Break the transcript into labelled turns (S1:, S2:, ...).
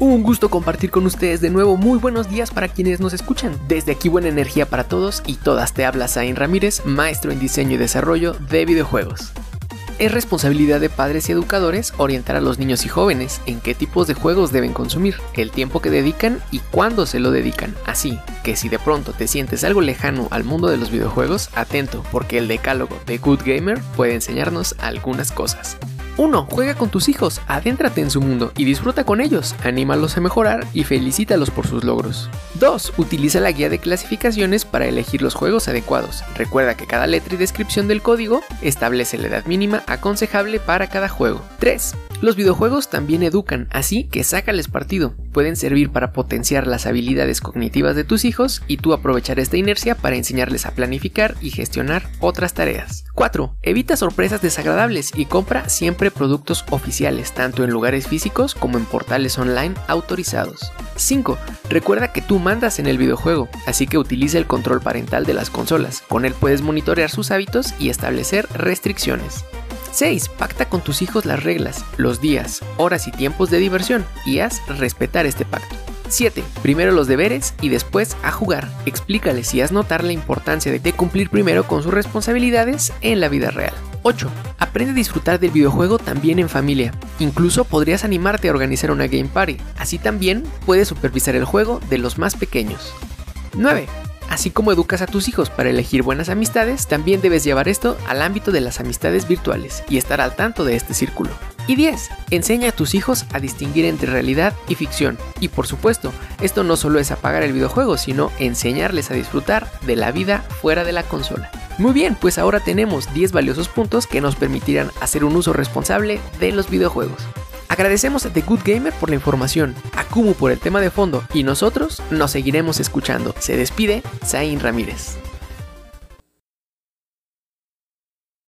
S1: Un gusto compartir con ustedes de nuevo. Muy buenos días para quienes nos escuchan. Desde aquí buena energía para todos y todas te habla Zain Ramírez, maestro en diseño y desarrollo de videojuegos. Es responsabilidad de padres y educadores orientar a los niños y jóvenes en qué tipos de juegos deben consumir, el tiempo que dedican y cuándo se lo dedican. Así que si de pronto te sientes algo lejano al mundo de los videojuegos, atento porque el decálogo de Good Gamer puede enseñarnos algunas cosas. 1. Juega con tus hijos, adéntrate en su mundo y disfruta con ellos, anímalos a mejorar y felicítalos por sus logros. 2. Utiliza la guía de clasificaciones para elegir los juegos adecuados. Recuerda que cada letra y descripción del código establece la edad mínima aconsejable para cada juego. 3. Los videojuegos también educan, así que sácales partido. Pueden servir para potenciar las habilidades cognitivas de tus hijos y tú aprovechar esta inercia para enseñarles a planificar y gestionar otras tareas. 4. Evita sorpresas desagradables y compra siempre productos oficiales, tanto en lugares físicos como en portales online autorizados. 5. Recuerda que tú mandas en el videojuego, así que utiliza el control parental de las consolas. Con él puedes monitorear sus hábitos y establecer restricciones. 6. Pacta con tus hijos las reglas, los días, horas y tiempos de diversión y haz respetar este pacto. 7. Primero los deberes y después a jugar. Explícales y haz notar la importancia de cumplir primero con sus responsabilidades en la vida real. 8. Aprende a disfrutar del videojuego también en familia. Incluso podrías animarte a organizar una game party. Así también puedes supervisar el juego de los más pequeños. 9. Así como educas a tus hijos para elegir buenas amistades, también debes llevar esto al ámbito de las amistades virtuales y estar al tanto de este círculo. Y 10. Enseña a tus hijos a distinguir entre realidad y ficción. Y por supuesto, esto no solo es apagar el videojuego, sino enseñarles a disfrutar de la vida fuera de la consola. Muy bien, pues ahora tenemos 10 valiosos puntos que nos permitirán hacer un uso responsable de los videojuegos. Agradecemos a The Good Gamer por la información, a Kumu por el tema de fondo y nosotros nos seguiremos escuchando. Se despide Zain Ramírez.